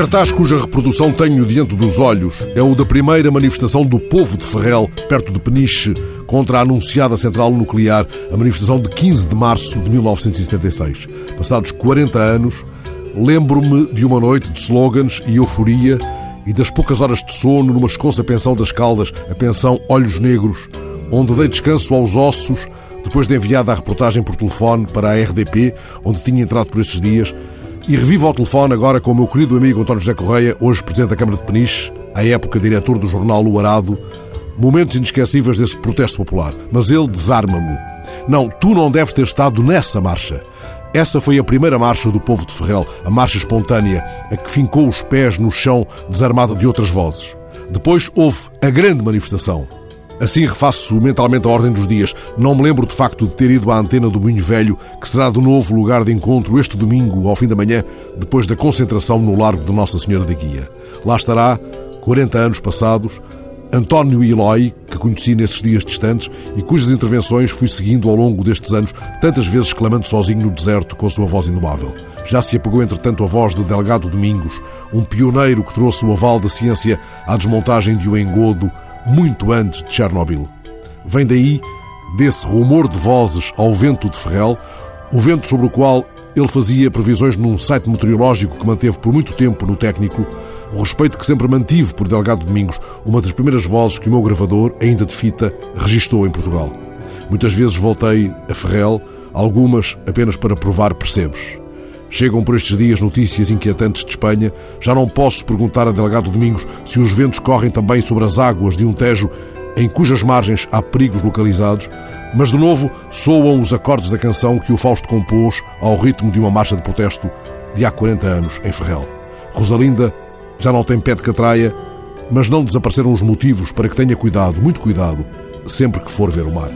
cartaz cuja reprodução tenho diante dos olhos é o da primeira manifestação do povo de Ferrel, perto de Peniche, contra a anunciada central nuclear, a manifestação de 15 de março de 1976. Passados 40 anos, lembro-me de uma noite de slogans e euforia e das poucas horas de sono numa esconsa pensão das Caldas, a pensão Olhos Negros, onde dei descanso aos ossos depois de enviada a reportagem por telefone para a RDP, onde tinha entrado por estes dias, e revivo ao telefone agora com o meu querido amigo António José Correia, hoje Presidente da Câmara de Peniche, à época diretor do jornal O Arado, momentos inesquecíveis desse protesto popular. Mas ele desarma-me. Não, tu não deves ter estado nessa marcha. Essa foi a primeira marcha do povo de Ferrel, a marcha espontânea, a que fincou os pés no chão desarmada de outras vozes. Depois houve a grande manifestação. Assim refaço mentalmente a ordem dos dias. Não me lembro de facto de ter ido à antena do Minho Velho, que será de novo lugar de encontro este domingo, ao fim da manhã, depois da concentração no Largo de Nossa Senhora da Guia. Lá estará, 40 anos passados, António Eloy, que conheci nesses dias distantes e cujas intervenções fui seguindo ao longo destes anos, tantas vezes clamando sozinho no deserto com a sua voz indomável. Já se apagou, entretanto, a voz de Delgado Domingos, um pioneiro que trouxe o aval da ciência à desmontagem de um engodo muito antes de Chernobyl. Vem daí, desse rumor de vozes ao vento de Ferrel, o vento sobre o qual ele fazia previsões num site meteorológico que manteve por muito tempo no técnico, o respeito que sempre mantive por Delgado Domingos, uma das primeiras vozes que o meu gravador, ainda de fita, registou em Portugal. Muitas vezes voltei a Ferrel, algumas apenas para provar percebes. Chegam por estes dias notícias inquietantes de Espanha. Já não posso perguntar a Delegado Domingos se os ventos correm também sobre as águas de um Tejo em cujas margens há perigos localizados, mas de novo soam os acordes da canção que o Fausto compôs ao ritmo de uma marcha de protesto de há 40 anos em Ferrel. Rosalinda já não tem pé de catraia, mas não desapareceram os motivos para que tenha cuidado, muito cuidado, sempre que for ver o mar.